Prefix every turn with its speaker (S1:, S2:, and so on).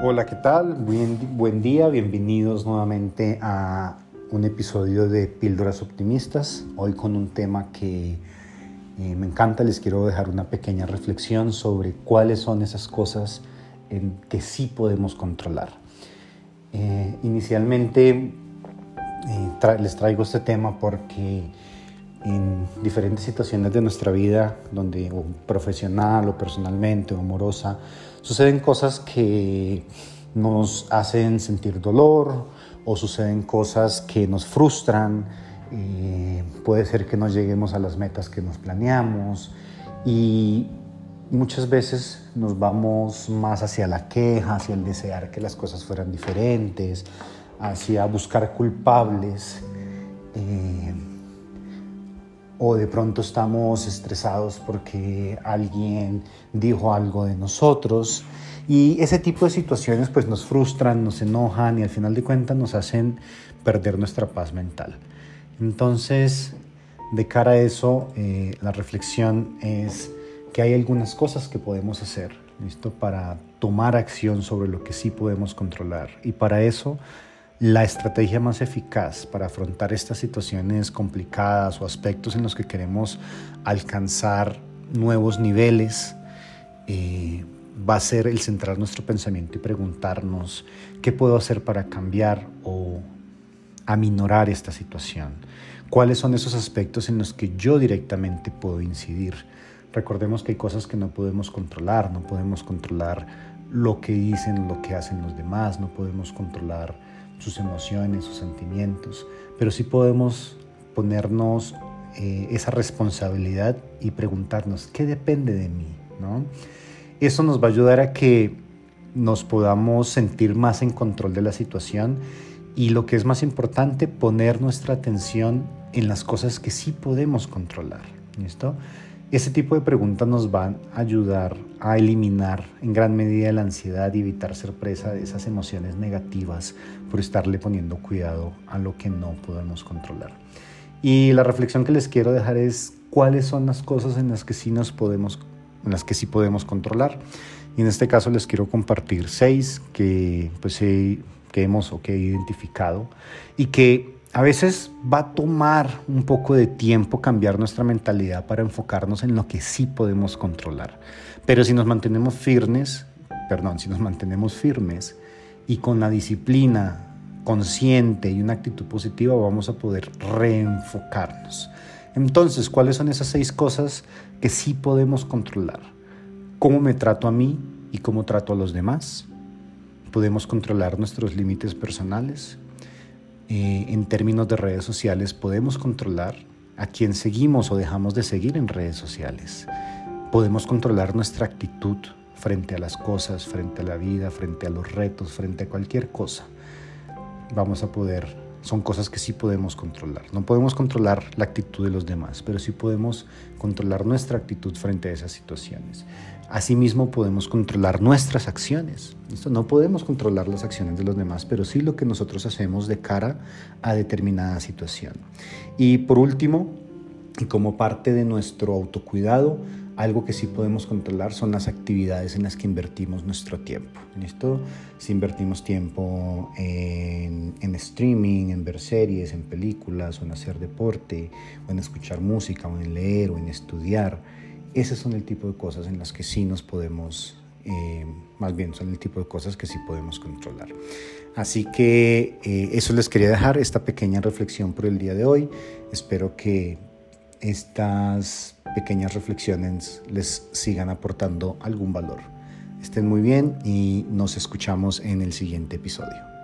S1: Hola, ¿qué tal? Buen, buen día, bienvenidos nuevamente a un episodio de Píldoras Optimistas. Hoy con un tema que eh, me encanta, les quiero dejar una pequeña reflexión sobre cuáles son esas cosas en que sí podemos controlar. Eh, inicialmente eh, les traigo este tema porque en diferentes situaciones de nuestra vida, donde o profesional o personalmente o amorosa, suceden cosas que nos hacen sentir dolor o suceden cosas que nos frustran. Eh, puede ser que no lleguemos a las metas que nos planeamos y muchas veces nos vamos más hacia la queja, hacia el desear que las cosas fueran diferentes, hacia buscar culpables. Eh, o de pronto estamos estresados porque alguien dijo algo de nosotros y ese tipo de situaciones pues nos frustran, nos enojan y al final de cuentas nos hacen perder nuestra paz mental. Entonces, de cara a eso, eh, la reflexión es que hay algunas cosas que podemos hacer, ¿listo? Para tomar acción sobre lo que sí podemos controlar. Y para eso la estrategia más eficaz para afrontar estas situaciones complicadas o aspectos en los que queremos alcanzar nuevos niveles eh, va a ser el centrar nuestro pensamiento y preguntarnos qué puedo hacer para cambiar o aminorar esta situación. ¿Cuáles son esos aspectos en los que yo directamente puedo incidir? Recordemos que hay cosas que no podemos controlar, no podemos controlar lo que dicen, lo que hacen los demás, no podemos controlar sus emociones, sus sentimientos, pero sí podemos ponernos eh, esa responsabilidad y preguntarnos, ¿qué depende de mí? ¿no? Eso nos va a ayudar a que nos podamos sentir más en control de la situación y lo que es más importante, poner nuestra atención en las cosas que sí podemos controlar. ¿Listo? Ese tipo de preguntas nos van a ayudar a eliminar en gran medida la ansiedad y evitar ser presa de esas emociones negativas por estarle poniendo cuidado a lo que no podemos controlar. Y la reflexión que les quiero dejar es cuáles son las cosas en las que sí nos podemos, en las que sí podemos controlar. Y en este caso les quiero compartir seis que pues que hemos o que he identificado y que a veces va a tomar un poco de tiempo cambiar nuestra mentalidad para enfocarnos en lo que sí podemos controlar. Pero si nos mantenemos firmes, perdón, si nos mantenemos firmes y con la disciplina consciente y una actitud positiva vamos a poder reenfocarnos. Entonces, ¿cuáles son esas seis cosas que sí podemos controlar? ¿Cómo me trato a mí y cómo trato a los demás? Podemos controlar nuestros límites personales, eh, en términos de redes sociales podemos controlar a quién seguimos o dejamos de seguir en redes sociales. Podemos controlar nuestra actitud frente a las cosas, frente a la vida, frente a los retos, frente a cualquier cosa. Vamos a poder, son cosas que sí podemos controlar. No podemos controlar la actitud de los demás, pero sí podemos controlar nuestra actitud frente a esas situaciones. Asimismo podemos controlar nuestras acciones. Esto no podemos controlar las acciones de los demás, pero sí lo que nosotros hacemos de cara a determinada situación. Y por último, y como parte de nuestro autocuidado, algo que sí podemos controlar son las actividades en las que invertimos nuestro tiempo. ¿Listo? Si invertimos tiempo en, streaming, en ver series, en películas, o en hacer deporte, o en escuchar música, o en leer, o en estudiar, ese son el tipo de cosas en las que sí nos podemos, eh, más bien son el tipo de cosas que sí podemos controlar. Así que eh, eso les quería dejar, esta pequeña reflexión por el día de hoy. Espero que estas pequeñas reflexiones les sigan aportando algún valor. Estén muy bien y nos escuchamos en el siguiente episodio.